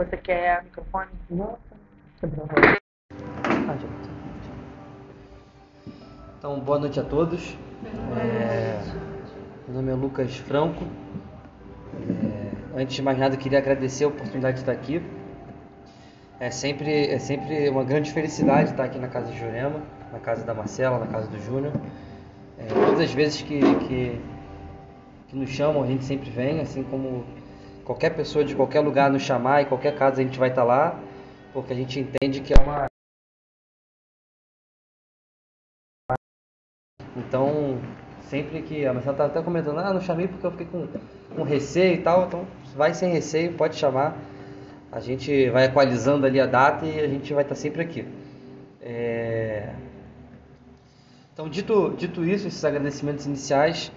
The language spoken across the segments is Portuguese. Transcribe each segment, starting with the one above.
Você quer microfone? Não. Então, boa noite a todos. É, meu nome é Lucas Franco. É, antes de mais nada, eu queria agradecer a oportunidade de estar aqui. É sempre, é sempre uma grande felicidade estar aqui na casa de Jurema, na casa da Marcela, na casa do Júnior. É, todas as vezes que, que, que nos chamam, a gente sempre vem, assim como qualquer pessoa de qualquer lugar nos chamar, em qualquer casa a gente vai estar lá, porque a gente entende que é uma Então, sempre que a Marcela estava até comentando, ah, não chamei porque eu fiquei com, com receio e tal, então vai sem receio, pode chamar. A gente vai equalizando ali a data e a gente vai estar sempre aqui. É... Então, dito, dito isso, esses agradecimentos iniciais,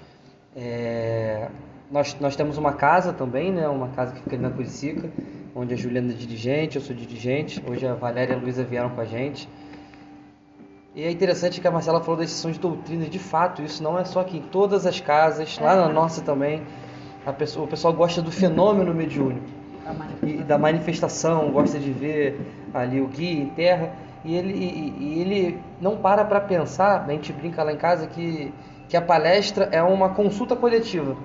é... nós, nós temos uma casa também, né? uma casa que fica ali na Curicica, onde a Juliana é dirigente, eu sou dirigente, hoje a Valéria e a Luísa vieram com a gente. E é interessante que a Marcela falou das sessões de doutrina, de fato, isso não é só aqui, em todas as casas, lá na nossa também, pessoa, o pessoal gosta do fenômeno mediúnico e da manifestação, gosta de ver ali o guia em terra, e ele, e, e ele não para para pensar, a gente brinca lá em casa que, que a palestra é uma consulta coletiva,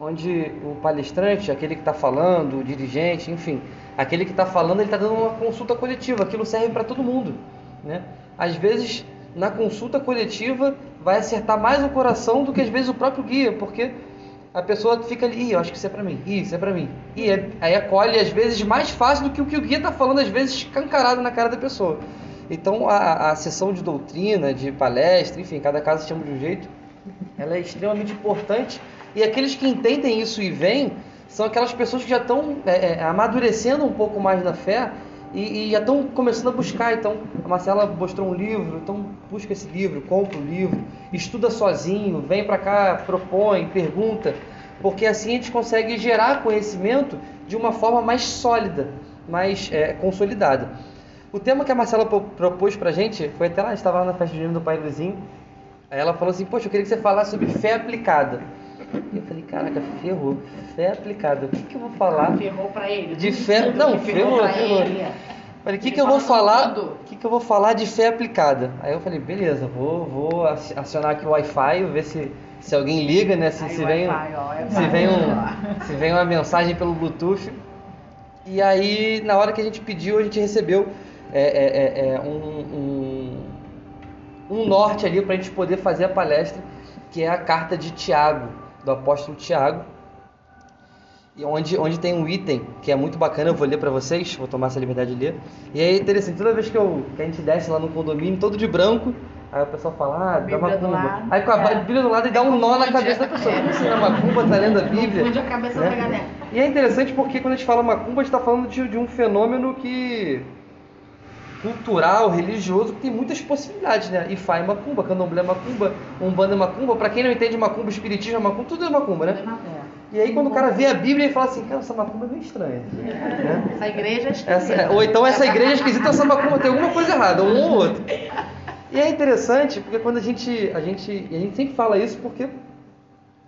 onde o palestrante, aquele que está falando, o dirigente, enfim, aquele que está falando, ele está dando uma consulta coletiva, aquilo serve para todo mundo, né? às vezes na consulta coletiva vai acertar mais o coração do que às vezes o próprio guia, porque a pessoa fica ali, eu acho que isso é para mim, isso é para mim. E é, aí acolhe às vezes mais fácil do que o que o guia está falando, às vezes escancarado na cara da pessoa. Então a, a sessão de doutrina, de palestra, enfim, cada caso chama de um jeito, ela é extremamente importante. E aqueles que entendem isso e vêm são aquelas pessoas que já estão é, é, amadurecendo um pouco mais na fé e, e já estão começando a buscar. Então, a Marcela mostrou um livro, então busca esse livro, compra o livro, estuda sozinho, vem para cá, propõe, pergunta, porque assim a gente consegue gerar conhecimento de uma forma mais sólida, mais é, consolidada. O tema que a Marcela propôs para a gente foi até lá, a gente estava lá na festa de do Pai Luizinho, aí ela falou assim, poxa, eu queria que você falasse sobre fé aplicada. Eu falei, caraca, ferrou. Fé aplicada. O que, que eu vou falar? Ferrou pra ele. De fé. Não, ferrou, ferrou. Falei, o que, que eu vou falar? O que, que eu vou falar de fé aplicada? Aí eu falei, beleza, vou, vou acionar aqui o Wi-Fi, ver se, se alguém liga, né? Se, se, vem, ó, se, vem um, se vem uma mensagem pelo Bluetooth. E aí, na hora que a gente pediu, a gente recebeu é, é, é, é um, um, um norte ali para a gente poder fazer a palestra, que é a carta de Tiago do apóstolo Tiago, e onde, onde tem um item que é muito bacana, eu vou ler para vocês, vou tomar essa liberdade de ler. E é interessante, toda vez que, eu, que a gente desce lá no condomínio, todo de branco, aí o pessoal fala, ah, dá macumba. Aí com a é. Bíblia do lado e dá um nó na cabeça da pessoa. Como você é macumba, tá lendo a Bíblia? Confunde a cabeça né? da galera. E é interessante porque quando a gente fala macumba, a gente está falando de, de um fenômeno que cultural, religioso, que tem muitas possibilidades, né? Ifá é macumba, candomblé é macumba, umbanda é macumba. Para quem não entende macumba, espiritismo é macumba, tudo é macumba, né? E aí quando o cara vê a Bíblia e fala assim, cara, essa macumba é meio estranha. Né? Essa igreja é esquisita. Essa, ou então essa igreja é esquisita, essa macumba tem alguma coisa errada, um ou outro. E é interessante, porque quando a gente, a gente, a gente sempre fala isso porque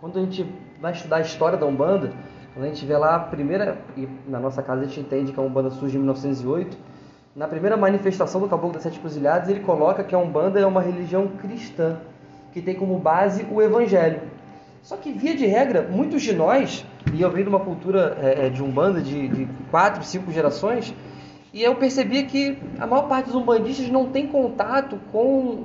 quando a gente vai estudar a história da Umbanda, quando a gente vê lá a primeira, e na nossa casa a gente entende que a Umbanda surge em 1908, na primeira manifestação do Caboclo das Sete Cruzilhadas, ele coloca que a Umbanda é uma religião cristã, que tem como base o Evangelho. Só que, via de regra, muitos de nós, e eu venho de uma cultura é, é, de Umbanda de, de quatro, cinco gerações, e eu percebia que a maior parte dos umbandistas não tem contato com,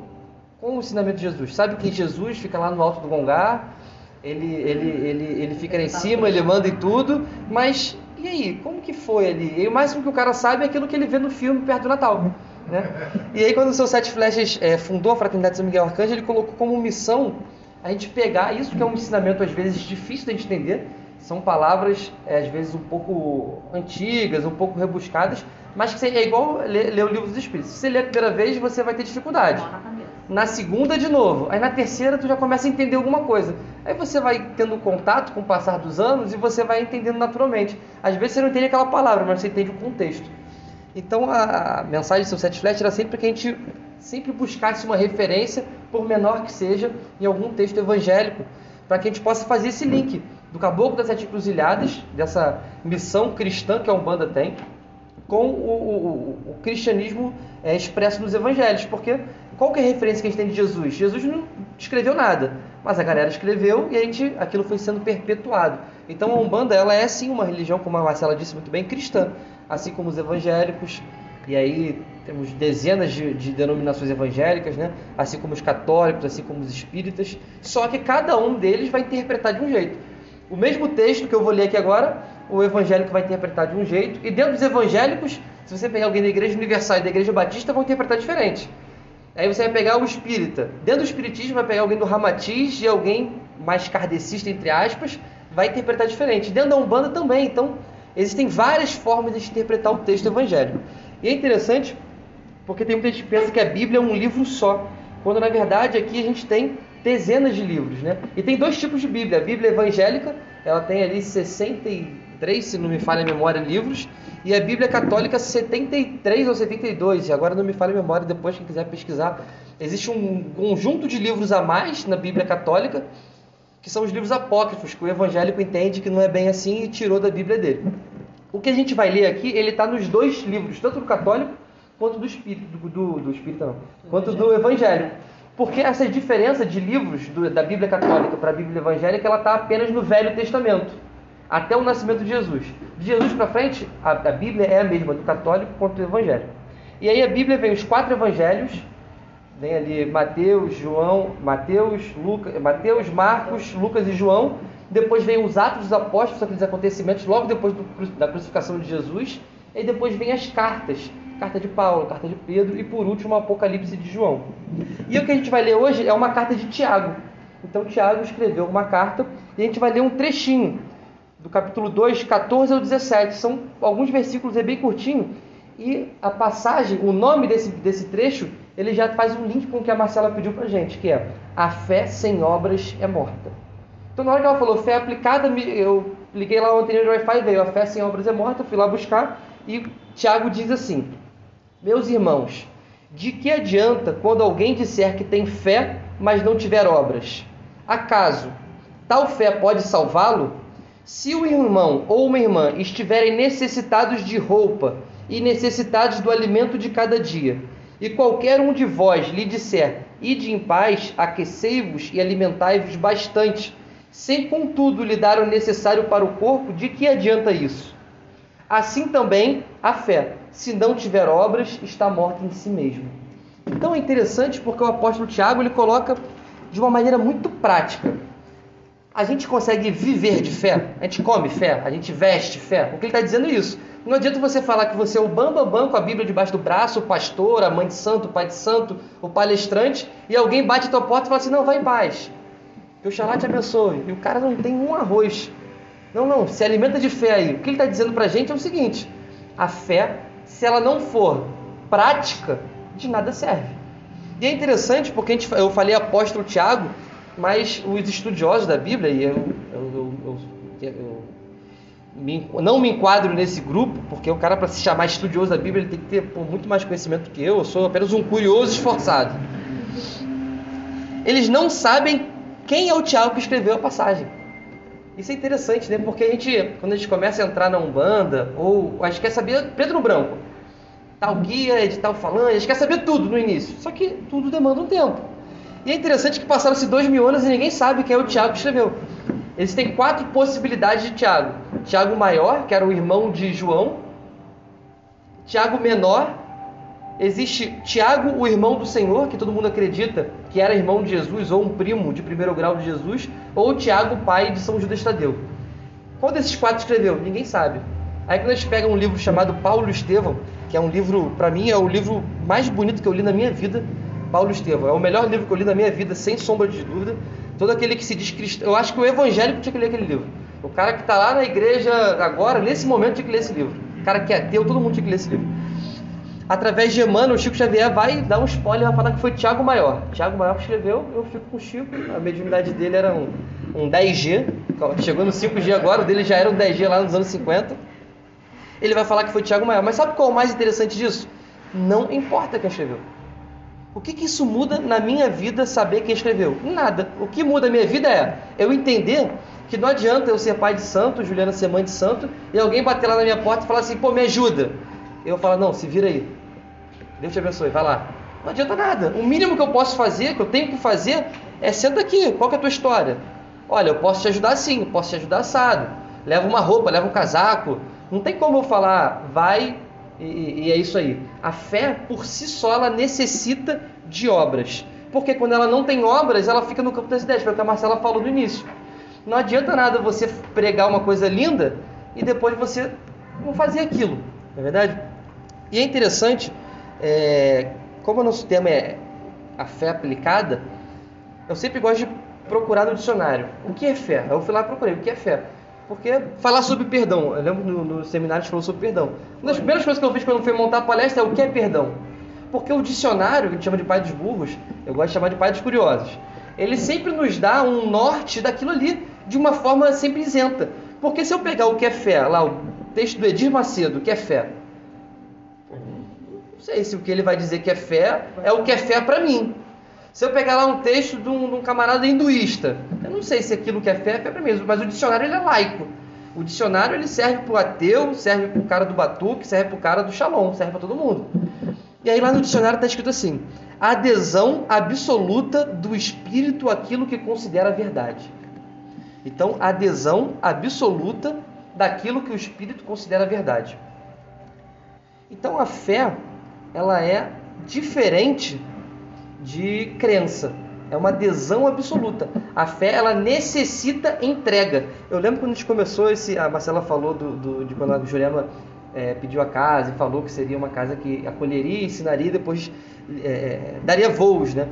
com o ensinamento de Jesus. Sabe que Jesus fica lá no alto do Gongar, ele, ele, ele, ele fica lá em cima, ele manda em tudo, mas e aí, como que foi ali? E o máximo que o cara sabe é aquilo que ele vê no filme perto do Natal. Né? E aí, quando o seu Sete Flechas é, fundou a Fraternidade de São Miguel Arcanjo, ele colocou como missão a gente pegar isso que é um ensinamento às vezes difícil de entender, são palavras é, às vezes um pouco antigas, um pouco rebuscadas, mas que é igual ler, ler o livro dos Espíritos. Se você ler a primeira vez, você vai ter dificuldade na segunda de novo, aí na terceira tu já começa a entender alguma coisa. Aí você vai tendo contato com o passar dos anos e você vai entendendo naturalmente. Às vezes você não entende aquela palavra, mas você entende o contexto. Então a mensagem do seu set flat era sempre que a gente sempre buscasse uma referência, por menor que seja, em algum texto evangélico, para que a gente possa fazer esse link do caboclo das sete cruzilhadas, dessa missão cristã que a Umbanda tem, com o, o, o cristianismo é, expresso nos evangelhos, porque qual que é a referência que a gente tem de Jesus? Jesus não escreveu nada, mas a galera escreveu e a gente, aquilo foi sendo perpetuado. Então a Umbanda ela é sim uma religião, como a Marcela disse muito bem, cristã, assim como os evangélicos, e aí temos dezenas de, de, denominações evangélicas, né? assim como os católicos, assim como os espíritas, só que cada um deles vai interpretar de um jeito. O mesmo texto que eu vou ler aqui agora, o evangélico vai interpretar de um jeito, e dentro dos evangélicos, se você pegar alguém da Igreja Universal e da Igreja Batista, vão interpretar diferente. Aí você vai pegar o espírita. Dentro do espiritismo vai pegar alguém do Ramatiz e alguém mais kardecista, entre aspas, vai interpretar diferente. Dentro da Umbanda também. Então, existem várias formas de interpretar o texto evangélico. E é interessante porque tem muita gente que pensa que a Bíblia é um livro só, quando na verdade aqui a gente tem dezenas de livros, né? E tem dois tipos de Bíblia. A Bíblia evangélica, ela tem ali 63, se não me falha a memória, livros, e a Bíblia Católica 73 ou 72, agora não me falha a memória, depois quem quiser pesquisar. Existe um conjunto de livros a mais na Bíblia Católica, que são os livros apócrifos, que o evangélico entende que não é bem assim e tirou da Bíblia dele. O que a gente vai ler aqui, ele está nos dois livros, tanto do católico quanto do espírito, do, do, do espírito não, quanto do evangélico. Porque essa diferença de livros do, da Bíblia católica para a Bíblia evangélica, ela está apenas no Velho Testamento até o nascimento de Jesus. De Jesus para frente, a, a, Bíblia é a mesma do católico quanto do evangélico. E aí a Bíblia vem os quatro evangelhos, vem ali Mateus, João, Mateus, Lucas, Mateus, Marcos, Lucas e João. Depois vem os Atos dos Apóstolos, aqueles acontecimentos logo depois do, da crucificação de Jesus. E depois vem as cartas, carta de Paulo, carta de Pedro e por último o Apocalipse de João. E o que a gente vai ler hoje é uma carta de Tiago. Então Tiago escreveu uma carta e a gente vai ler um trechinho do capítulo 2, 14 ao 17. São alguns versículos, é bem curtinho. E a passagem, o nome desse, desse trecho, ele já faz um link com o que a Marcela pediu pra gente, que é a fé sem obras é morta. Então na hora que ela falou fé aplicada, eu liguei lá ontem no Wi-Fi, veio a fé sem obras é morta, fui lá buscar e Tiago diz assim: Meus irmãos, de que adianta quando alguém disser que tem fé, mas não tiver obras? Acaso tal fé pode salvá-lo? Se o irmão ou uma irmã estiverem necessitados de roupa e necessitados do alimento de cada dia, e qualquer um de vós lhe disser: Ide em paz, aquecei-vos e alimentai-vos bastante, sem contudo lhe dar o necessário para o corpo, de que adianta isso? Assim também a fé, se não tiver obras, está morta em si mesma. Então é interessante porque o apóstolo Tiago ele coloca de uma maneira muito prática a gente consegue viver de fé? A gente come fé? A gente veste fé? O que ele está dizendo é isso. Não adianta você falar que você é o bambambam bam, bam, com a Bíblia debaixo do braço, o pastor, a mãe de santo, o pai de santo, o palestrante, e alguém bate a tua porta e fala assim, não, vai em paz. Que o xalá te abençoe. E o cara não tem um arroz. Não, não, se alimenta de fé aí. O que ele está dizendo para a gente é o seguinte, a fé, se ela não for prática, de nada serve. E é interessante porque gente, eu falei apóstolo Tiago, mas os estudiosos da Bíblia, e eu, eu, eu, eu me, não me enquadro nesse grupo, porque o cara, para se chamar estudioso da Bíblia, ele tem que ter pô, muito mais conhecimento que eu, eu sou apenas um curioso esforçado. Eles não sabem quem é o Tiago que escreveu a passagem. Isso é interessante, né? Porque a gente, quando a gente começa a entrar na Umbanda, ou a gente quer saber preto no branco, tal guia de tal falando, a gente quer saber tudo no início. Só que tudo demanda um tempo. E é interessante que passaram-se dois mil anos e ninguém sabe quem é o Tiago que escreveu. Existem quatro possibilidades de Tiago: Tiago maior, que era o irmão de João, Tiago menor, existe Tiago, o irmão do Senhor, que todo mundo acredita que era irmão de Jesus ou um primo de primeiro grau de Jesus, ou Tiago, pai de São Judas Tadeu. Qual desses quatro escreveu? Ninguém sabe. Aí quando a gente pega um livro chamado Paulo Estevão, que é um livro, para mim, é o livro mais bonito que eu li na minha vida, Paulo Estevão. É o melhor livro que eu li na minha vida, sem sombra de dúvida. Todo aquele que se diz cristão. Eu acho que o evangélico tinha que ler aquele livro. O cara que está lá na igreja agora, nesse momento, tinha que ler esse livro. O cara que é ateu, todo mundo tinha que ler esse livro. Através de Emmanuel, o Chico Xavier vai dar um spoiler, vai falar que foi Tiago Maior. Tiago Maior escreveu, eu fico com o Chico. A mediunidade dele era um, um 10G. Chegou no 5G agora, o dele já era um 10G lá nos anos 50. Ele vai falar que foi Tiago Maior. Mas sabe qual é o mais interessante disso? Não importa quem escreveu. O que, que isso muda na minha vida saber quem escreveu? Nada. O que muda a minha vida é eu entender que não adianta eu ser pai de santo, Juliana ser mãe de santo, e alguém bater lá na minha porta e falar assim, pô, me ajuda. eu falo, não, se vira aí. Deus te abençoe, vai lá. Não adianta nada. O mínimo que eu posso fazer, que eu tenho que fazer, é senta aqui. Qual é a tua história? Olha, eu posso te ajudar assim, posso te ajudar assado. Leva uma roupa, leva um casaco. Não tem como eu falar, vai e, e é isso aí. A fé, por si só, ela necessita de obras. Porque quando ela não tem obras, ela fica no campo das ideias, foi o que a Marcela falou no início. Não adianta nada você pregar uma coisa linda e depois você não fazer aquilo, não é verdade? E é interessante, é, como o nosso tema é a fé aplicada, eu sempre gosto de procurar no dicionário. O que é fé? Eu fui lá e procurei. O que é fé? Porque falar sobre perdão, eu lembro no, no seminário gente falou sobre perdão. Uma das primeiras coisas que eu fiz quando fui montar a palestra é o que é perdão. Porque o dicionário, que a gente chama de pai dos burros, eu gosto de chamar de pai dos curiosos, ele sempre nos dá um norte daquilo ali, de uma forma sempre isenta. Porque se eu pegar o que é fé, lá o texto do Edir Macedo, o que é fé, não sei se o que ele vai dizer que é fé é o que é fé para mim. Se eu pegar lá um texto de um, de um, camarada hinduísta, não sei se aquilo que é fé é fé para mim, mas o dicionário ele é laico. O dicionário ele serve para o ateu, serve para o cara do batuque, serve para o cara do shalom, serve para todo mundo. E aí lá no dicionário está escrito assim: adesão absoluta do espírito àquilo que considera verdade. Então, adesão absoluta daquilo que o espírito considera verdade. Então, a fé ela é diferente de crença. É uma adesão absoluta. A fé, ela necessita entrega. Eu lembro quando a gente começou esse. A Marcela falou do, do de quando a Juliana é, pediu a casa e falou que seria uma casa que acolheria, ensinaria, depois é, é daria voos, né?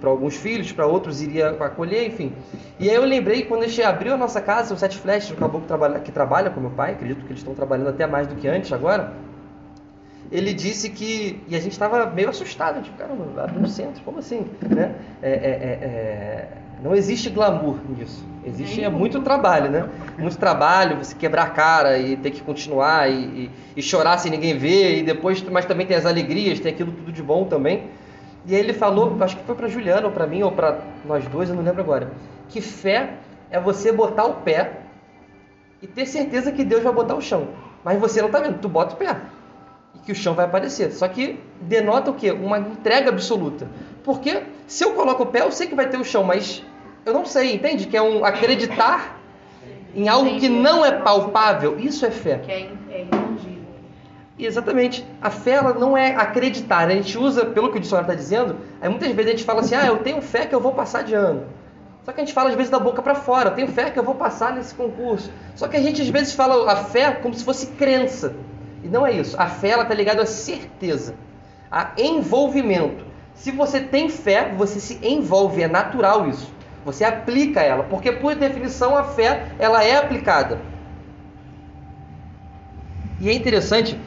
Para alguns filhos, para outros iria acolher, enfim. E aí eu lembrei quando a gente abriu a nossa casa, o Sete Flashes, o caboclo que trabalha, que trabalha com meu pai, acredito que eles estão trabalhando até mais do que antes agora ele disse que. E a gente estava meio assustado, tipo, caramba, abre um centro, como assim? Né? É, é, é, é, não existe glamour nisso. Existe é muito trabalho, né? Muito trabalho, você quebrar a cara e ter que continuar e, e, e chorar sem ninguém ver, e depois, mas também tem as alegrias, tem aquilo tudo de bom também. E aí ele falou, acho que foi para Juliana ou para mim ou para nós dois, eu não lembro agora, que fé é você botar o pé e ter certeza que Deus vai botar o chão. Mas você não está vendo, tu bota o pé que o chão vai aparecer. Só que denota o quê? Uma entrega absoluta. Porque se eu coloco o pé, eu sei que vai ter o chão, mas eu não sei, entende? Que é um acreditar em algo que não é palpável. Isso é fé. Que é, é intangível. Exatamente. A fé ela não é acreditar. A gente usa, pelo que o dicionário está dizendo, aí muitas vezes a gente fala assim, ah, eu tenho fé que eu vou passar de ano. Só que a gente fala às vezes da boca para fora, eu tenho fé que eu vou passar nesse concurso. Só que a gente às vezes fala a fé como se fosse crença. E não é isso. A fé ela está ligada à certeza, a envolvimento. Se você tem fé, você se envolve, é natural isso. Você aplica ela, porque por definição a fé ela é aplicada. E é interessante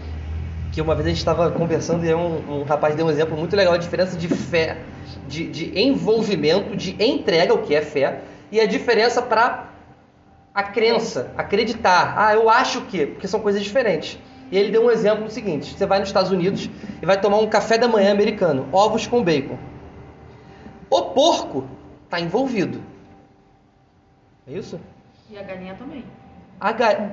que uma vez a gente estava conversando e um, um, rapaz deu um exemplo muito legal, a diferença de fé, de, de envolvimento, de entrega, o que é fé, e a diferença para a crença, acreditar. Ah, eu acho que, porque são coisas diferentes. E ele deu um exemplo seguinte: você vai nos Estados Unidos e vai tomar um café da manhã americano, ovos com bacon. O porco está envolvido. É isso? E a galinha também. A ga...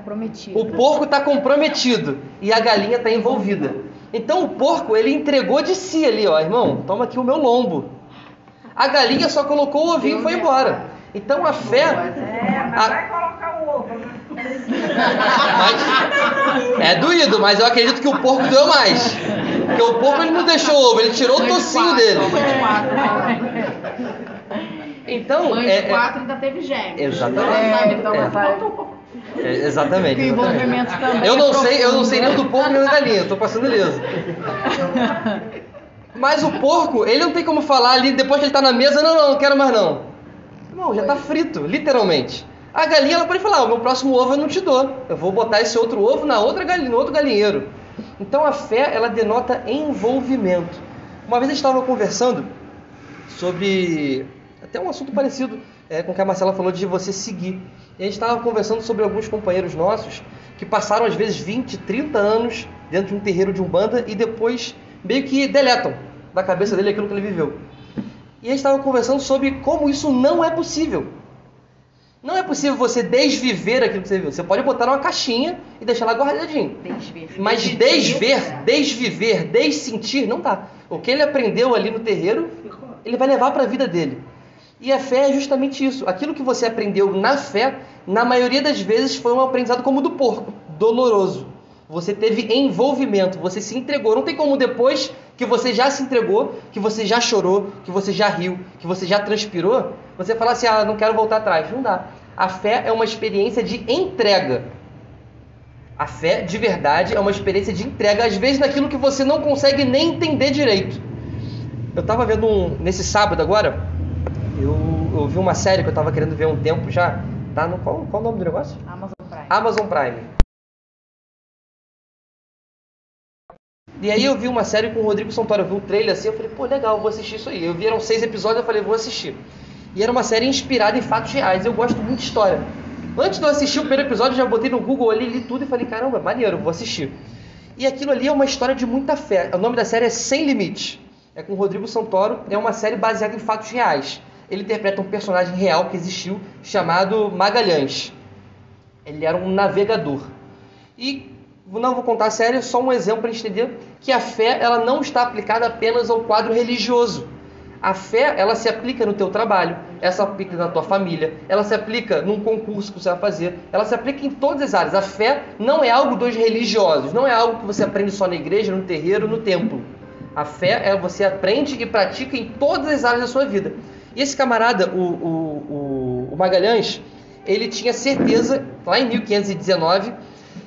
O porco está comprometido e a galinha está envolvida. Então o porco ele entregou de si ali, ó, irmão. Toma aqui o meu lombo. A galinha só colocou o ovinho e foi embora. Então a fé. É, mas a... vai colocar o ovo. Né? Mas, é doído, mas eu acredito que o porco doeu mais. Porque o porco ele não deixou ovo, ele tirou o tocinho dele. Então, Mãe é, de quatro ainda teve gêmeos. Exatamente. É, então É. É, exatamente. O envolvimento exatamente. também Eu é não sei, eu não sei nem do porco nem da galinha, eu tô passando liso. Mas o porco, ele não tem como falar ali depois que ele tá na mesa, não, não, não quero mais não. Não, já tá frito, literalmente. A galinha ela pode falar, o meu próximo ovo eu não te dou. Eu vou botar esse outro ovo na outra galinha, no outro galinheiro. Então a fé ela denota envolvimento. Uma vez a gente estava conversando sobre até um assunto parecido é, com o que a Marcela falou de você seguir. E a gente estava conversando sobre alguns companheiros nossos que passaram às vezes 20, 30 anos dentro de um terreiro de umbanda e depois meio que deletam da cabeça dele aquilo que ele viveu. E a gente estava conversando sobre como isso não é possível. Não é possível você desviver aquilo que você viu. Você pode botar numa caixinha e deixar lá guardadinho. Desver. Mas desver, desviver, dessentir, não dá. O que ele aprendeu ali no terreiro, ele vai levar para a vida dele. E a fé é justamente isso. Aquilo que você aprendeu na fé, na maioria das vezes foi um aprendizado como o do porco, doloroso. Você teve envolvimento, você se entregou. Não tem como depois que você já se entregou, que você já chorou, que você já riu, que você já transpirou, você falar assim: ah, não quero voltar atrás. Não dá. A fé é uma experiência de entrega. A fé de verdade é uma experiência de entrega, às vezes naquilo que você não consegue nem entender direito. Eu estava vendo um, nesse sábado agora, eu, eu vi uma série que eu estava querendo ver há um tempo já. Tá no qual, qual o nome do negócio? Amazon Prime. Amazon Prime. E aí eu vi uma série com o Rodrigo Santoro, eu vi um trailer assim, eu falei, pô, legal, vou assistir isso aí. Eu vi, eram seis episódios, eu falei, vou assistir. E era uma série inspirada em fatos reais, eu gosto muito de história. Antes de eu assistir o primeiro episódio, já botei no Google ali, li tudo e falei, caramba, maneiro, vou assistir. E aquilo ali é uma história de muita fé. O nome da série é Sem Limites. É com o Rodrigo Santoro, é uma série baseada em fatos reais. Ele interpreta um personagem real que existiu, chamado Magalhães. Ele era um navegador. E não vou contar a série, só um exemplo para entender que a fé ela não está aplicada apenas ao quadro religioso. A fé, ela se aplica no teu trabalho, ela se aplica na tua família, ela se aplica num concurso que você vai fazer, ela se aplica em todas as áreas. A fé não é algo dos religiosos, não é algo que você aprende só na igreja, no terreiro, no templo. A fé é você aprende e pratica em todas as áreas da sua vida. E esse camarada, o, o, o Magalhães, ele tinha certeza, lá em 1519,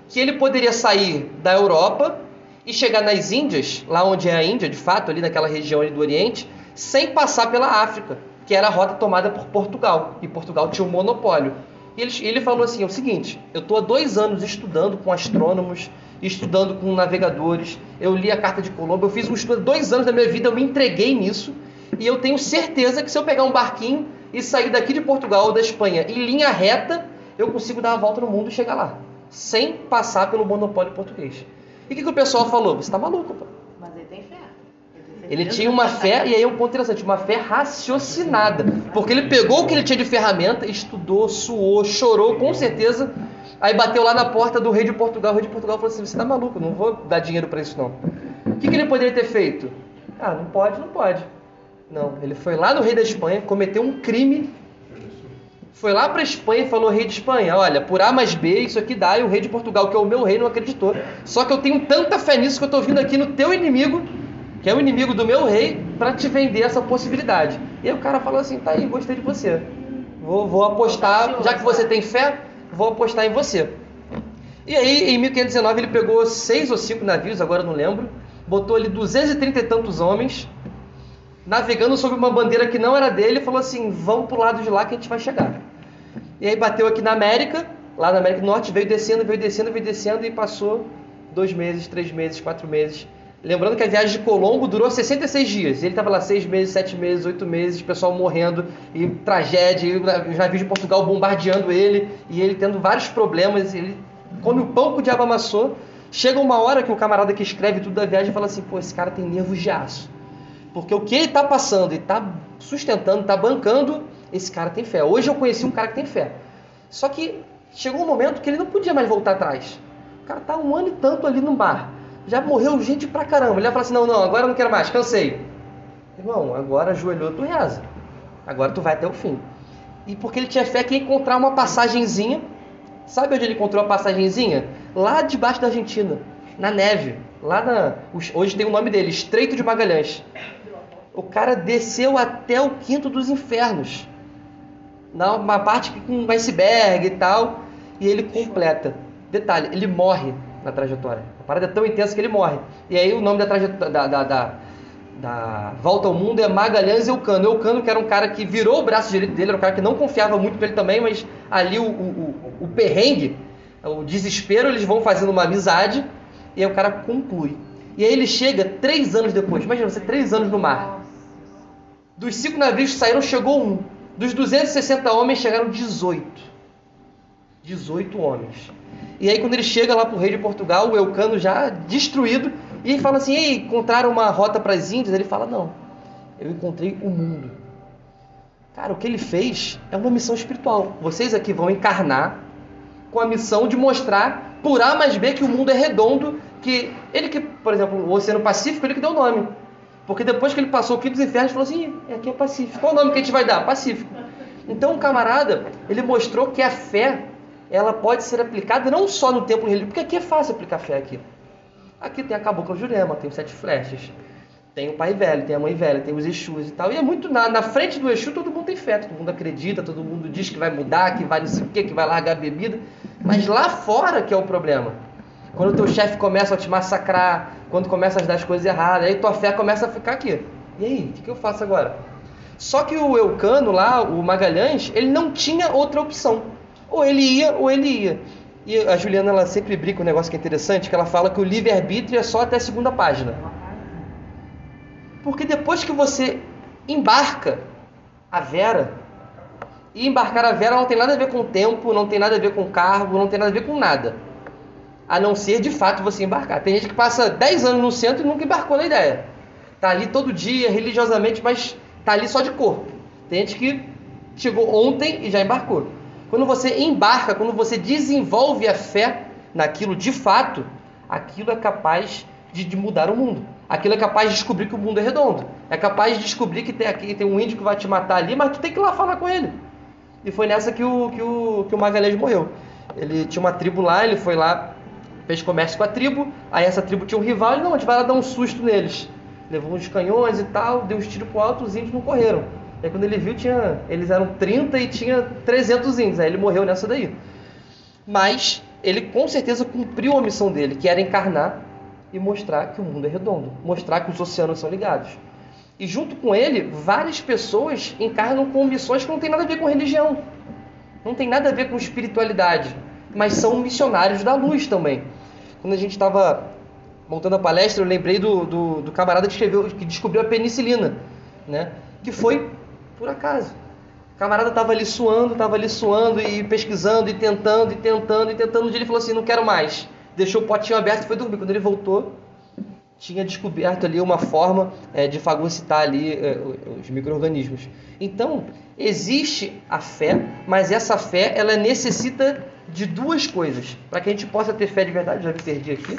que ele poderia sair da Europa e chegar nas Índias, lá onde é a Índia, de fato, ali naquela região ali do Oriente, sem passar pela África, que era a rota tomada por Portugal. E Portugal tinha um monopólio. E ele, ele falou assim: é o seguinte, eu estou há dois anos estudando com astrônomos, estudando com navegadores, eu li a Carta de Colombo, eu fiz um estudo, dois anos da minha vida, eu me entreguei nisso, e eu tenho certeza que se eu pegar um barquinho e sair daqui de Portugal ou da Espanha em linha reta, eu consigo dar a volta no mundo e chegar lá, sem passar pelo monopólio português. E o que, que o pessoal falou? Você está maluco, pô. Mas ele tem fé. Ele tinha uma fé, e aí é um ponto interessante, uma fé raciocinada. Porque ele pegou o que ele tinha de ferramenta, estudou, suou, chorou, com certeza. Aí bateu lá na porta do rei de Portugal. O rei de Portugal falou assim: Você tá maluco, não vou dar dinheiro para isso não. O que, que ele poderia ter feito? Ah, não pode, não pode. Não, ele foi lá no rei da Espanha, cometeu um crime. Foi lá para Espanha e falou: Rei de Espanha, olha, por A mais B, isso aqui dá. E o rei de Portugal, que é o meu rei, não acreditou. Só que eu tenho tanta fé nisso que eu estou vindo aqui no teu inimigo, que é o inimigo do meu rei, para te vender essa possibilidade. E aí o cara falou assim: Tá aí, gostei de você. Vou, vou apostar, já que você tem fé, vou apostar em você. E aí, em 1519, ele pegou seis ou cinco navios, agora não lembro, botou ali 230 e tantos homens, navegando sob uma bandeira que não era dele, e falou assim: vamos pro lado de lá que a gente vai chegar. E aí bateu aqui na América, lá na América do Norte, veio descendo, veio descendo, veio descendo e passou dois meses, três meses, quatro meses. Lembrando que a viagem de Colombo durou 66 dias. Ele estava lá seis meses, sete meses, oito meses, pessoal morrendo, e tragédia, e os navios de Portugal bombardeando ele, e ele tendo vários problemas. Ele come o pão que o diabo amassou. Chega uma hora que o camarada que escreve tudo da viagem fala assim: pô, esse cara tem nervos de aço. Porque o que ele está passando e está sustentando, está bancando, esse cara tem fé. Hoje eu conheci um cara que tem fé. Só que chegou um momento que ele não podia mais voltar atrás. O cara está um ano e tanto ali no mar. Já morreu gente pra caramba. Ele vai falar assim: não, não, agora eu não quero mais, cansei. Irmão, agora ajoelhou, tu reza. Agora tu vai até o fim. E porque ele tinha fé que ia encontrar uma passagenzinha. Sabe onde ele encontrou a passagenzinha? Lá debaixo da Argentina, na neve. Lá na. Hoje tem o nome dele, Estreito de Magalhães. O cara desceu até o quinto dos infernos. Uma parte com um iceberg e tal. E ele completa. Detalhe, ele morre na trajetória. A parada é tão intensa que ele morre. E aí o nome da trajetória. Da, da, da, da volta ao mundo é Magalhães Eucano. Eucano, que era um cara que virou o braço direito dele, era um cara que não confiava muito nele também, mas ali o, o, o, o perrengue, o desespero, eles vão fazendo uma amizade e aí o cara conclui. E aí ele chega três anos depois. Imagina você, três anos no mar. Dos cinco navios que saíram, chegou um. Dos 260 homens, chegaram 18. 18 homens. E aí quando ele chega lá pro rei de Portugal, o Eucano já destruído, e ele fala assim, ei, encontraram uma rota para as Índias? Ele fala, não, eu encontrei o mundo. Cara, o que ele fez é uma missão espiritual. Vocês aqui vão encarnar com a missão de mostrar por A mais B que o mundo é redondo, que ele que, por exemplo, o Oceano Pacífico, ele que deu o nome. Porque depois que ele passou o quinto dos infernos, ele falou assim, "Ih, aqui é Pacífico. Qual o nome que a gente vai dar? Pacífico. Então o camarada, ele mostrou que a fé, ela pode ser aplicada não só no templo religioso, porque aqui é fácil aplicar fé aqui. Aqui tem a Cabocla Jurema, tem os Sete Flechas, tem o Pai Velho, tem a Mãe Velha, tem os Exus e tal. E é muito na, na frente do Exu todo mundo tem fé, todo mundo acredita, todo mundo diz que vai mudar, que vai não sei o quê, que vai largar a bebida. Mas lá fora que é o problema. Quando o teu chefe começa a te massacrar, quando começa a dar as coisas erradas, aí tua fé começa a ficar aqui. E aí, o que, que eu faço agora? Só que o Eucano lá, o Magalhães, ele não tinha outra opção. Ou ele ia, ou ele ia. E a Juliana, ela sempre brinca um negócio que é interessante, que ela fala que o livre-arbítrio é só até a segunda página. Porque depois que você embarca a Vera, e embarcar a Vera não tem nada a ver com o tempo, não tem nada a ver com cargo, não tem nada a ver com nada. A não ser de fato você embarcar. Tem gente que passa 10 anos no centro e nunca embarcou na ideia. Tá ali todo dia, religiosamente, mas tá ali só de corpo. Tem gente que chegou ontem e já embarcou. Quando você embarca, quando você desenvolve a fé naquilo de fato, aquilo é capaz de, de mudar o mundo. Aquilo é capaz de descobrir que o mundo é redondo. É capaz de descobrir que tem aqui tem um índio que vai te matar ali, mas tu tem que ir lá falar com ele. E foi nessa que o, que o, que o Magalhães morreu. Ele tinha uma tribo lá, ele foi lá, fez comércio com a tribo, aí essa tribo tinha um rival, ele não, a gente vai lá dar um susto neles. Levou uns canhões e tal, deu uns tiros pro alto, os índios não correram. Aí quando ele viu, tinha, eles eram 30 e tinha 300 índios, aí ele morreu nessa daí. Mas ele com certeza cumpriu a missão dele, que era encarnar e mostrar que o mundo é redondo, mostrar que os oceanos são ligados. E junto com ele, várias pessoas encarnam com missões que não tem nada a ver com religião, não tem nada a ver com espiritualidade, mas são missionários da luz também. Quando a gente estava montando a palestra, eu lembrei do, do, do, camarada que, escreveu, que descobriu a penicilina, né? que foi por acaso. O camarada estava ali suando, estava ali suando e pesquisando e tentando e tentando e tentando. Um dia ele falou assim: não quero mais. Deixou o potinho aberto e foi dormir. Quando ele voltou, tinha descoberto ali uma forma é, de fagocitar ali é, os micro-organismos. Então, existe a fé, mas essa fé ela necessita de duas coisas. Para que a gente possa ter fé de verdade, já me perdi aqui.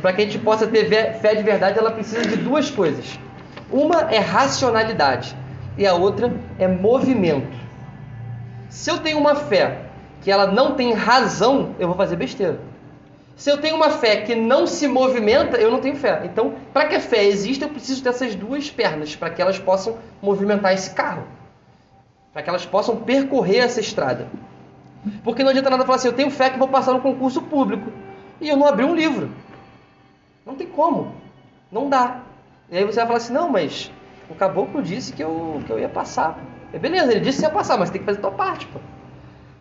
Para que a gente possa ter fé de verdade, ela precisa de duas coisas. Uma é racionalidade e a outra é movimento. Se eu tenho uma fé que ela não tem razão, eu vou fazer besteira. Se eu tenho uma fé que não se movimenta, eu não tenho fé. Então, para que a fé exista, eu preciso dessas duas pernas, para que elas possam movimentar esse carro. Para que elas possam percorrer essa estrada. Porque não adianta nada falar assim, eu tenho fé que vou passar no concurso público. E eu não abri um livro. Não tem como. Não dá. E aí você vai falar assim, não, mas o caboclo disse que eu, que eu ia passar. É beleza, ele disse que ia passar, mas tem que fazer a tua parte, pô.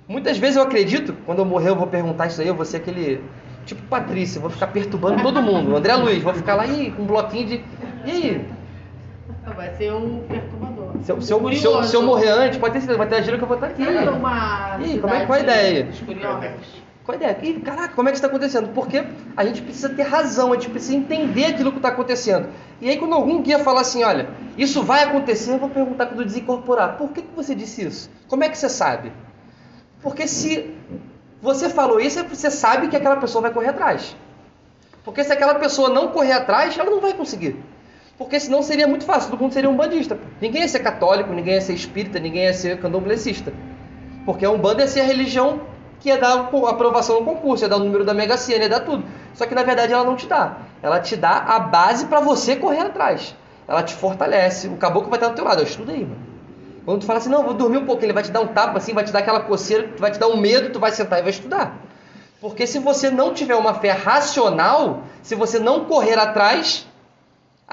Muitas vezes eu acredito, quando eu morrer eu vou perguntar isso aí, eu vou ser aquele tipo Patrícia, vou ficar perturbando todo mundo. André Luiz, vou ficar lá aí com um bloquinho de. E aí? Vai ser um perturbador. Se eu, se eu, se eu, se eu morrer antes, pode ter certeza, vai ter a gira que eu vou estar aqui. Sabe uma Ih, como é, qual a ideia? Qual a ideia? Ih, caraca, como é que isso está acontecendo? Porque a gente precisa ter razão, a gente precisa entender aquilo que está acontecendo. E aí, quando algum guia falar assim, olha, isso vai acontecer, eu vou perguntar quando desincorporar. Por que, que você disse isso? Como é que você sabe? Porque se você falou isso, você sabe que aquela pessoa vai correr atrás. Porque se aquela pessoa não correr atrás, ela não vai conseguir. Porque senão seria muito fácil, todo mundo seria um bandista. Ninguém ia ser católico, ninguém ia ser espírita, ninguém ia ser candomblessista. Porque a Umbanda ia ser a religião que ia dar aprovação no concurso, ia dar o número da Mega Sena, ia dar tudo. Só que na verdade ela não te dá. Ela te dá a base para você correr atrás. Ela te fortalece. O caboclo vai estar do teu lado. Eu estudo aí, mano. Quando tu fala assim, não, vou dormir um pouco, ele vai te dar um tapa assim, vai te dar aquela coceira, vai te dar um medo, tu vai sentar e vai estudar. Porque se você não tiver uma fé racional, se você não correr atrás,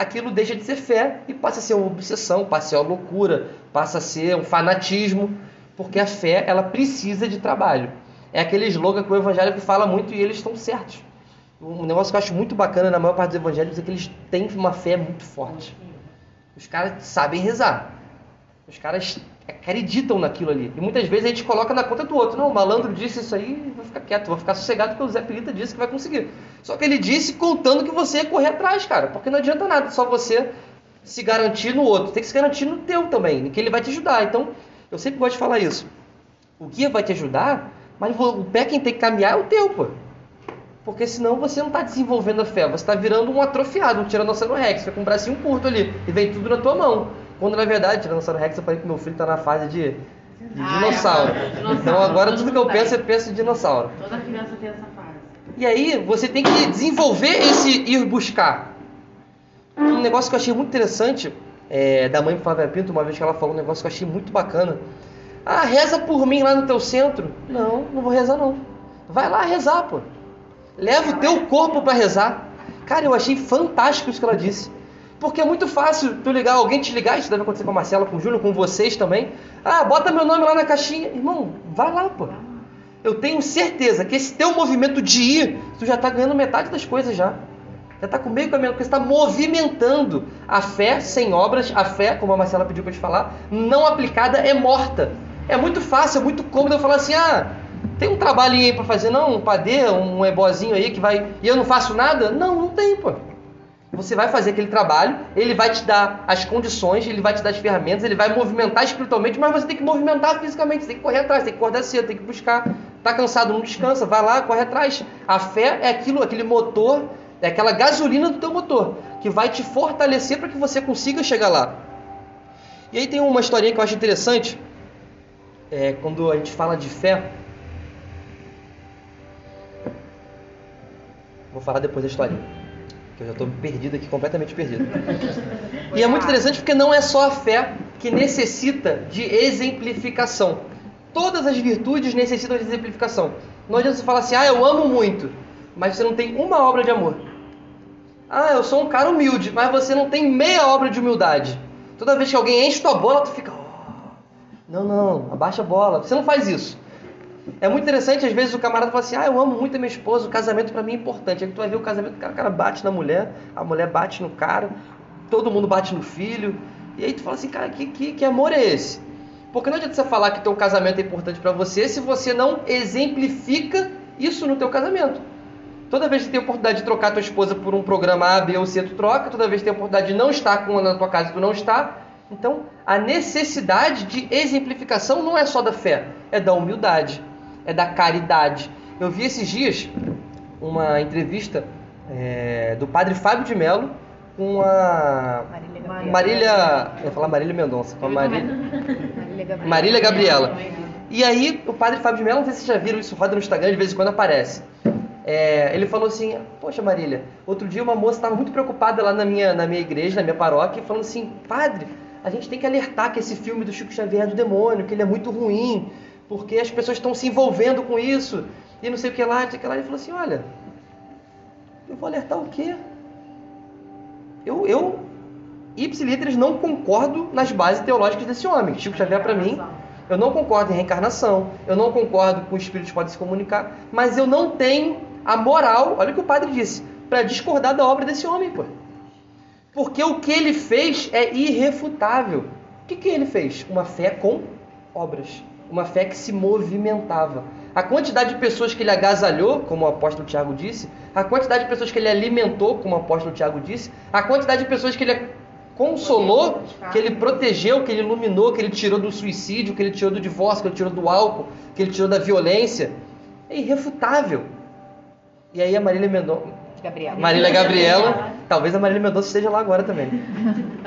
aquilo deixa de ser fé e passa a ser uma obsessão, passa a ser uma loucura, passa a ser um fanatismo, porque a fé, ela precisa de trabalho. É aquele slogan que o evangélico fala muito e eles estão certos. Um negócio que eu acho muito bacana na maior parte dos evangélicos é que eles têm uma fé muito forte. Os caras sabem rezar. Os caras acreditam naquilo ali. E muitas vezes a gente coloca na conta do outro. Não, o malandro disse isso aí, vou ficar quieto, vou ficar sossegado porque o Zé Pelita disse que vai conseguir. Só que ele disse contando que você ia correr atrás, cara. Porque não adianta nada, só você se garantir no outro. Tem que se garantir no teu também, que ele vai te ajudar. Então, Eu sempre gosto de falar isso. O guia vai te ajudar, mas o pé quem tem que caminhar é o teu, pô. Porque senão você não está desenvolvendo a fé, você está virando um atrofiado, um Tiranossauro Rex, fica com um bracinho curto ali e vem tudo na tua mão. Quando na verdade, Tiranossauro Rex, eu falei que meu filho está na fase de, de Ah, dinossauro. é, dinossauro. Então agora tudo que eu penso, eu penso em dinossauro. Toda criança tem essa fase. E aí você tem que desenvolver esse ir buscar. Um negócio que eu achei muito interessante é, da mãe Flávia Pinto, uma vez que ela falou um negócio que eu achei muito bacana. Ah, reza por mim lá no teu centro. Não, não vou rezar não. Vai lá rezar, pô. Leva o teu corpo para rezar. Cara, eu achei fantástico isso que ela disse. Porque é muito fácil tu ligar, alguém te ligar, isso deve acontecer com a Marcela, com o Júnior, com vocês também. Ah, bota meu nome lá na caixinha. Irmão, vai lá, pô. Eu tenho certeza que esse teu movimento de ir, tu já está ganhando metade das coisas já. Já está com meio caminho, porque você está movimentando. A fé sem obras, a fé, como a Marcela pediu para te falar, não aplicada é morta. É muito fácil, é muito cômodo eu falar assim, ah, tem um trabalhinho aí para fazer, não? Um padê, um ebozinho aí que vai... E eu não faço nada? Não, não tem, pô. Você vai fazer aquele trabalho, ele vai te dar as condições, ele vai te dar as ferramentas, ele vai movimentar espiritualmente, mas você tem que movimentar fisicamente, você tem que correr atrás, tem que acordar cedo, tem que buscar. Tá cansado, não descansa, vai lá, corre atrás. A fé é aquilo, aquele motor, é aquela gasolina do teu motor, que vai te fortalecer para que você consiga chegar lá. E aí tem uma historinha que eu acho interessante, é, quando a gente fala de fé. Vou falar depois da historinha. Eu já estou perdido aqui, completamente perdido. E é muito interessante porque não é só a fé que necessita de exemplificação. Todas as virtudes necessitam de exemplificação. Não adianta você falar assim, ah, eu amo muito, mas você não tem uma obra de amor. Ah, eu sou um cara humilde, mas você não tem meia obra de humildade. Toda vez que alguém enche tua bola, tu fica, oh, não, não, abaixa a bola. Você não faz isso. É muito interessante, às vezes o camarada fala assim, ah, eu amo muito a minha esposa, o casamento pra mim é importante. Aí tu vai ver o casamento, o cara, bate na mulher, a mulher bate no cara, todo mundo bate no filho. E aí tu fala assim, cara, que, que, que amor é esse? Porque não adianta você falar que teu casamento é importante pra você se você não exemplifica isso no teu casamento. Toda vez que tem a oportunidade de trocar tua esposa por um programa A, B ou C, tu troca. Toda vez que tem a oportunidade de não estar com ela na tua casa, tu não está. Então, a necessidade de exemplificação não é só da fé, é da humildade, é da caridade. Eu vi esses dias uma entrevista é, do padre Fábio de Mello com a Marília. Marília. Eu ia falar Marília Mendonça, com a Marília. Marília Gabriela. E aí, o padre Fábio de Mello, não sei se vocês já viram isso, roda no Instagram, de vez em quando aparece. É, ele falou assim: Poxa, Marília, outro dia uma moça estava muito preocupada lá na minha, na minha igreja, na minha paróquia, falando assim: Padre, a gente tem que alertar que esse filme do Chico Xavier é do demônio, que ele é muito ruim, porque as pessoas estão se envolvendo com isso, e não sei o que lá, não sei o que lá. Ele falou assim: Olha, eu vou alertar o quê? Eu, eu ipsiliteres, não concordo nas bases teológicas desse homem. Chico Xavier, para mim, eu não concordo em reencarnação, eu não concordo com os espíritos podem se comunicar, mas eu não tenho a moral, olha o que o padre disse, para discordar da obra desse homem, pô. Porque o que ele fez é irrefutável. O que, que ele fez? Uma fé com obras. Uma fé que se movimentava. A quantidade de pessoas que ele agasalhou, como o apóstolo Tiago disse, a quantidade de pessoas que ele alimentou, como o apóstolo Tiago disse, a quantidade de pessoas que ele consolou, que ele protegeu, que ele iluminou, que ele tirou do suicídio, que ele tirou do divórcio, que ele tirou do álcool, que ele tirou da violência, é irrefutável. E aí a Marília Mendonça, Gabriela. Marília Gabriela, talvez a Marília Mendonça esteja lá agora também.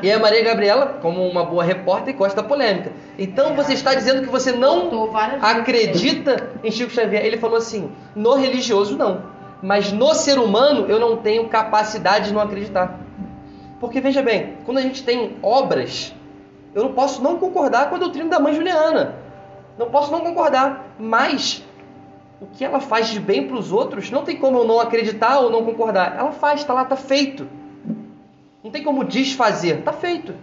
E a Maria Gabriela, como uma boa repórter, gosta da polêmica. Então você está dizendo que você não acredita em Chico Xavier? Ele falou assim: no religioso não, mas no ser humano eu não tenho capacidade de não acreditar. Porque veja bem, quando a gente tem obras, eu não posso não concordar com a doutrina da mãe Juliana. Não posso não concordar, mas o que ela faz de bem para os outros, não tem como eu não acreditar ou não concordar. Ela faz, está lá, está feito. Não tem como desfazer, está feito.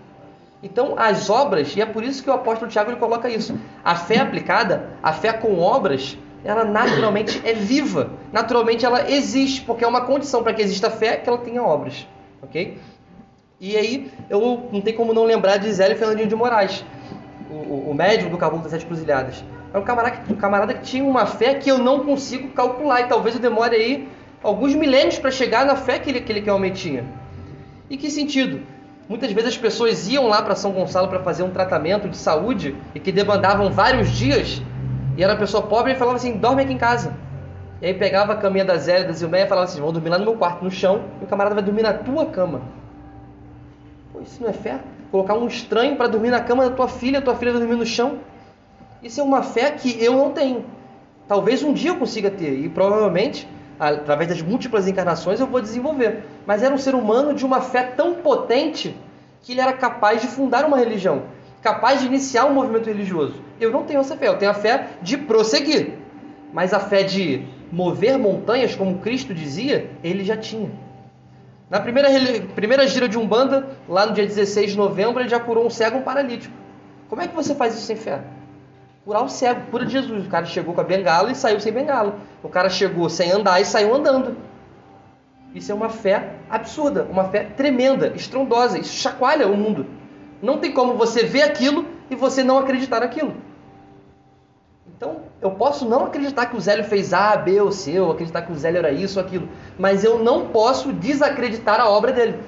Então, as obras, e é por isso que o apóstolo Tiago ele coloca isso. A fé aplicada, a fé com obras, ela naturalmente é viva. Naturalmente ela existe, porque é uma condição para que exista fé que ela tenha obras. Ok? E aí, eu não tem como não lembrar de Zélio Fernandinho de Moraes, o, o, médium do Caboclo das Sete Cruzilhadas. É um camarada, que, um camarada que tinha uma fé que eu não consigo calcular, e talvez eu demore aí alguns milênios para chegar na fé que ele, que ele realmente tinha. Em que sentido? Muitas vezes as pessoas iam lá para São Gonçalo para fazer um tratamento de saúde e que demandavam vários dias, e era uma pessoa pobre e falava assim: dorme aqui em casa. E aí pegava a caminha da Zélia, da Zilmeia e falava assim: vão dormir lá no meu quarto, no chão, e o camarada vai dormir na tua cama. Pô, isso não é fé? Colocar um estranho para dormir na cama da tua filha, tua filha vai dormir no chão? Isso é uma fé que eu não tenho. Talvez um dia eu consiga ter, e provavelmente, através das múltiplas encarnações, eu vou desenvolver. Mas era um ser humano de uma fé tão potente que ele era capaz de fundar uma religião, capaz de iniciar um movimento religioso. Eu não tenho essa fé, eu tenho a fé de prosseguir. Mas a fé de mover montanhas, como Cristo dizia, ele já tinha. Na primeira, primeira gira de Umbanda, lá no dia 16 de novembro, ele já curou um cego um paralítico. Como é que você faz isso sem fé? Curar o cego, cura de Jesus. O cara chegou com a bengala e saiu sem bengala. O cara chegou sem andar e saiu andando. Isso é uma fé absurda, uma fé tremenda, estrondosa. Isso chacoalha o mundo. Não tem como você ver aquilo e você não acreditar naquilo. Então, eu posso não acreditar que o Zélio fez A, B ou C, ou acreditar que o Zélio era isso ou aquilo, mas eu não posso desacreditar a obra dele.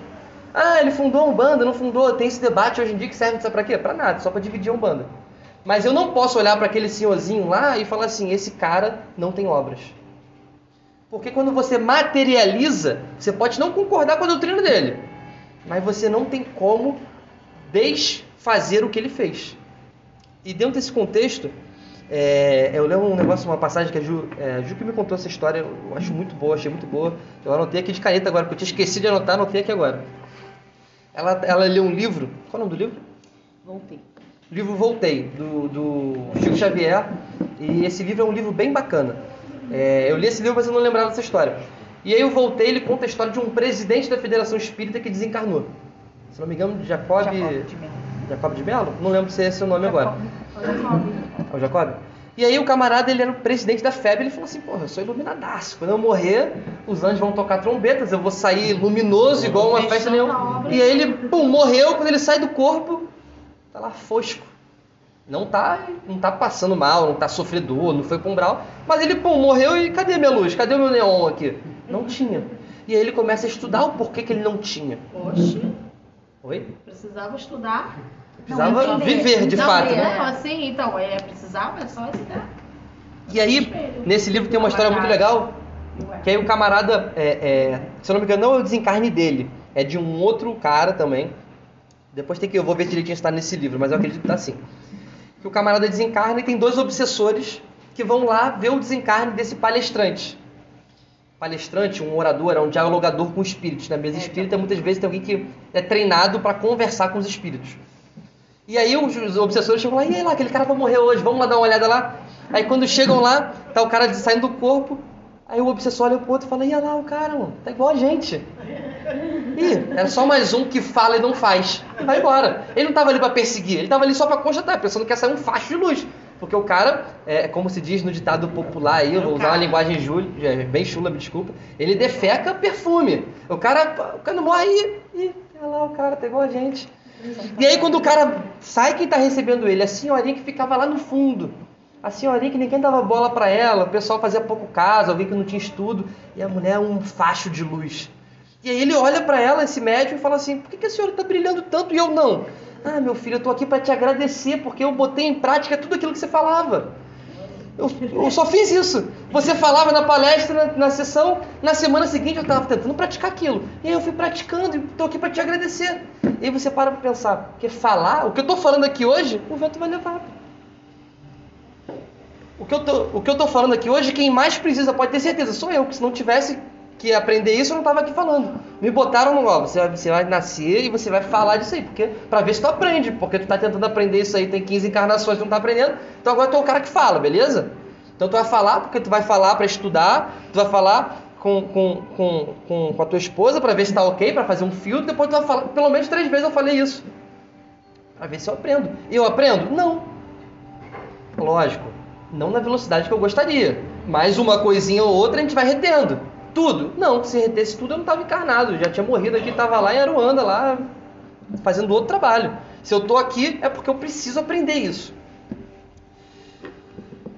Ah, ele fundou um banda, não fundou? Tem esse debate hoje em dia que serve para quê? Para nada, só para dividir um banda. Mas eu não posso olhar para aquele senhorzinho lá e falar assim: esse cara não tem obras. Porque quando você materializa, você pode não concordar com a doutrina dele, mas você não tem como desfazer o que ele fez. E dentro desse contexto, é, eu lembro um negócio, uma passagem que a Ju, é, a Ju que me contou essa história, eu acho muito boa, achei muito boa. Eu anotei aqui de caneta agora, porque eu tinha esquecido de anotar, anotei aqui agora. Ela, ela leu um livro, qual é o nome do livro? Voltei. Livro Voltei, do, do Chico Xavier, e esse livro é um livro bem bacana. É, eu li esse livro, mas eu não lembrava dessa história. E aí eu voltei, ele conta a história de um presidente da Federação Espírita que desencarnou. Se não me engano, Jacob... Jacob de Mello. Jacob de Mello? Não lembro se é esse o nome agora. Jacob. É o Jacob? E aí o camarada, ele era o presidente da FEB, ele falou assim, porra, eu sou iluminadaço. Quando eu morrer, os anjos vão tocar trombetas, eu vou sair luminoso igual uma festa obra. E aí ele, pum, morreu, quando ele sai do corpo, tá lá fosco. Não tá, não tá passando mal, não tá sofredor, não foi pro umbral. Mas ele, pum, morreu e cadê minha luz? Cadê o meu neon aqui? Não tinha. E aí ele começa a estudar o porquê que ele não tinha. Oxe, Oi? precisava estudar. Precisava Não, entender. viver de Não, fato, é, né? assim, então, é, precisava, é só estudar. E aí, nesse livro tem uma história muito legal, que aí o camarada, é, é, se eu não me engano, não é o desencarne dele, é de um outro cara também. Depois tem que eu vou ver direitinho se está nesse livro, mas eu acredito que está assim. Que o camarada desencarna e tem dois obsessores que vão lá ver o desencarne desse palestrante. Palestrante, um orador, é um dialogador com espíritos. Na mesa espírita, muitas vezes tem alguém que é treinado para conversar com os espíritos. E aí os, os obsessores chegam lá, e aí lá, aquele cara vai morrer hoje, vamos lá dar uma olhada lá. Aí quando chegam lá, tá o cara saindo do corpo, aí o obsessor olha pro outro e fala, e lá o cara, mano, tá igual a gente. Ih, era só mais um que fala e não faz. Vai embora. Ele não tava ali para perseguir, ele tava ali só para constatar, pensando que ia sair um facho de luz. Porque o cara, é, como se diz no ditado popular aí, eu vou usar uma linguagem jul- é, bem chula, me desculpa, ele defeca perfume. O cara, o cara não morre e, e olha lá o cara, igual a gente. E aí quando o cara sai, quem tá recebendo ele? A senhorinha que ficava lá no fundo. A senhorinha que ninguém dava bola pra ela, o pessoal fazia pouco caso, alguém que não tinha estudo, e a mulher é um facho de luz. E aí ele olha pra ela, esse médico, e fala assim: por que, que a senhora tá brilhando tanto e eu não? Ah, meu filho, eu tô aqui pra te agradecer, porque eu botei em prática tudo aquilo que você falava. Eu, eu só fiz isso. Você falava na palestra, na, na sessão, na semana seguinte eu estava tentando praticar aquilo. E aí eu fui praticando e estou aqui para te agradecer. E aí você para para pensar, porque falar, o que eu estou falando aqui hoje, o vento vai levar. O que, eu que tô falando aqui hoje, quem mais precisa, pode ter certeza, sou eu, que se não tivesse que aprender isso, eu não estava aqui falando. Me botaram no, ó, você vai, você vai nascer e você vai falar disso aí, porque para ver se tu aprende, porque tu tá tentando aprender isso aí, tem 15 encarnações, tu não tá aprendendo, então agora tu é o cara que fala, beleza? Então tu vai falar, porque tu vai falar para estudar, tu vai falar com, com, com, com, a tua esposa para ver se tá ok, para fazer um filtro, depois tu vai falar, pelo menos três vezes eu falei isso. Pra ver se eu aprendo. E eu aprendo? Não. Lógico, não na velocidade que eu gostaria. Mas uma coisinha ou outra a gente vai retendo. Tudo? Não, se retesse tudo eu não estava encarnado. Já tinha morrido aqui, estava lá em Aruanda, lá fazendo outro trabalho. Se eu estou aqui é porque eu preciso aprender isso.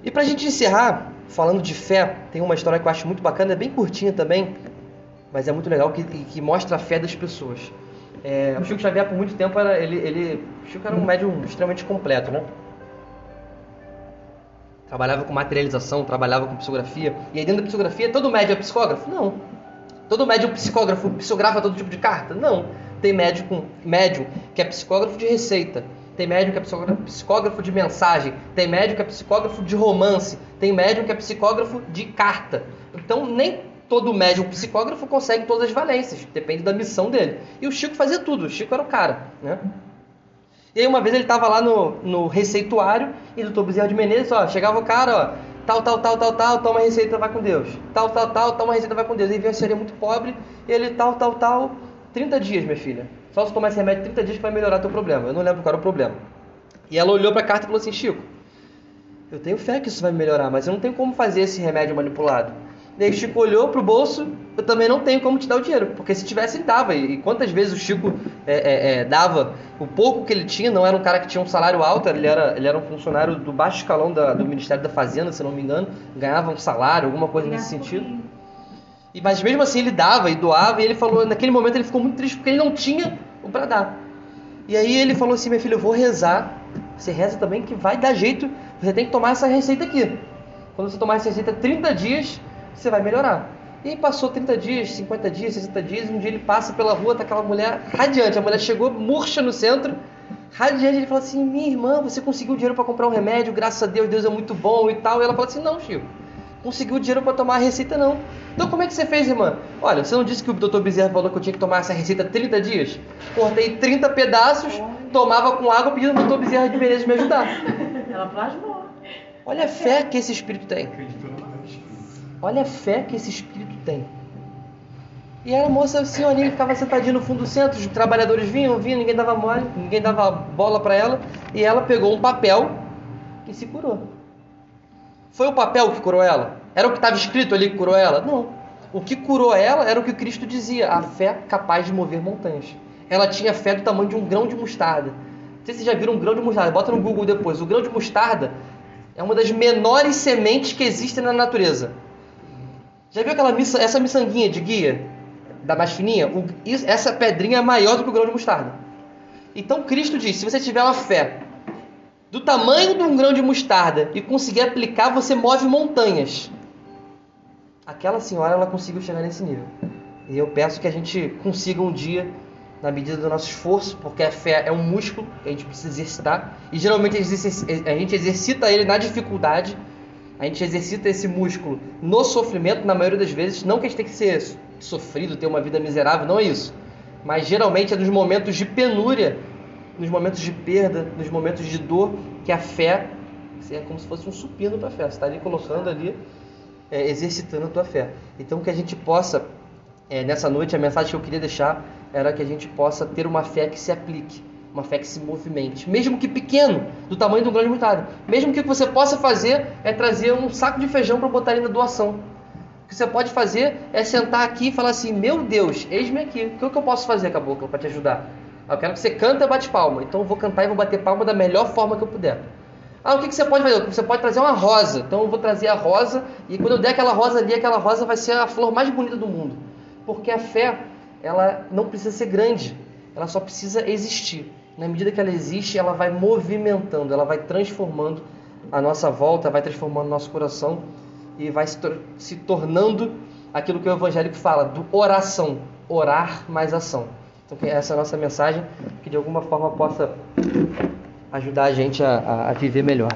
E para a gente encerrar, falando de fé, tem uma história que eu acho muito bacana, é bem curtinha também, mas é muito legal, que, que mostra a fé das pessoas. É, o Chico Xavier, por muito tempo, era, ele, ele, o Chico era um médium extremamente completo, né? Trabalhava com materialização, trabalhava com psicografia. E aí dentro da psicografia, todo médium é psicógrafo? Não. Todo médium é psicógrafo psicografa todo tipo de carta? Não. Tem médium, com, médium que é psicógrafo de receita. Tem médium que é psicógrafo, de mensagem. Tem médium que é psicógrafo de romance. Tem médium que é psicógrafo de carta. Então, nem todo médium psicógrafo consegue todas as valências. Depende da missão dele. E o Chico fazia tudo. O Chico era o cara, né? E aí uma vez ele estava lá no, no receituário e o doutor Bezerra de Menezes, ó, chegava o cara, ó, tal, tal, tal, tal, tal, toma receita, vai com Deus. Tal, tal, tal, toma receita, vai com Deus. E veio a senhora muito pobre, ele tal, tal, tal, 30 dias, minha filha. Só se tomar esse remédio 30 dias que vai melhorar teu problema. Eu não lembro qual era o problema. E ela olhou para a carta e falou assim, Chico, eu tenho fé que isso vai melhorar, mas eu não tenho como fazer esse remédio manipulado. Daí o Chico olhou pro bolso, eu também não tenho como te dar o dinheiro, porque se tivesse ele dava. E quantas vezes o Chico é, é, é, dava o pouco que ele tinha, não era um cara que tinha um salário alto, ele era, ele era um funcionário do baixo escalão da, do Ministério da Fazenda, se não me engano, ganhava um salário, alguma coisa nesse sentido. E, mas mesmo assim ele dava e doava, e ele falou, naquele momento ele ficou muito triste porque ele não tinha o para dar. E aí ele falou assim, minha filha, eu vou rezar. Você reza também que vai dar jeito, você tem que tomar essa receita aqui. Quando você tomar essa receita 30 dias, você vai melhorar. E aí passou 30 dias, 50 dias, 60 dias, e um dia ele passa pela rua, tá aquela mulher radiante. A mulher chegou murcha no centro, radiante. Ele falou assim: Minha irmã, você conseguiu dinheiro para comprar um remédio, graças a Deus, Deus é muito bom e tal. E ela falou assim: Não, Chico, conseguiu dinheiro para tomar a receita não. Então como é que você fez, irmã? Olha, você não disse que o doutor Bezerra falou que eu tinha que tomar essa receita 30 dias? Cortei 30 pedaços, tomava com água pedindo ao doutor Bezerra de Menezes me ajudar. Ela plasmou. Olha a fé que esse espírito tem. Olha a fé que esse espírito tem. E a moça senhorinha que ficava sentadinha no fundo do centro, os trabalhadores vinham, vinham, ninguém dava mole, ninguém dava bola para ela, e ela pegou um papel e se curou. Foi o papel que curou ela? Era o que estava escrito ali que curou ela? Não. O que curou ela era o que Cristo dizia, a fé capaz de mover montanhas. Ela tinha fé do tamanho de um grão de mostarda. Não sei se vocês já viram um grão de mostarda, bota no Google depois. O grão de mostarda é uma das menores sementes que existem na natureza. Já viu aquela missa, essa miçanguinha de guia, da mais fininha? O, essa pedrinha é maior do que o grão de mostarda. Então Cristo diz: se você tiver uma fé do tamanho de um grão de mostarda e conseguir aplicar, você move montanhas. Aquela senhora, ela conseguiu chegar nesse nível. E eu peço que a gente consiga um dia, na medida do nosso esforço, porque a fé é um músculo que a gente precisa exercitar. E geralmente a gente exercita ele na dificuldade. A gente exercita esse músculo no sofrimento, na maioria das vezes. Não que a gente tem que ser sofrido, ter uma vida miserável, não é isso. Mas geralmente é nos momentos de penúria, nos momentos de perda, nos momentos de dor, que a fé é como se fosse um supino para a fé. Você está ali colocando ali, é, exercitando a tua fé. Então que a gente possa, é, nessa noite, a mensagem que eu queria deixar era que a gente possa ter uma fé que se aplique uma fé que se movimente, mesmo que pequeno, do tamanho de um grande mostarda. Mesmo que o que você possa fazer é trazer um saco de feijão para botar ali na doação. O que você pode fazer é sentar aqui e falar assim: Meu Deus, eis-me aqui. O que eu posso fazer, caboclo, para te ajudar? Eu quero que você canta e bate palma. Então eu vou cantar e vou bater palma da melhor forma que eu puder. Ah, o que você pode fazer? Você pode trazer uma rosa. Então eu vou trazer a rosa e quando eu der aquela rosa ali, aquela rosa vai ser a flor mais bonita do mundo. Porque a fé, ela não precisa ser grande. Ela só precisa existir na medida que ela existe, ela vai movimentando, ela vai transformando a nossa volta, vai transformando nosso coração e vai se, tor se tornando aquilo que o evangélico fala, do oração, orar mais ação. Então essa é a nossa mensagem, que de alguma forma possa ajudar a gente a, a viver melhor.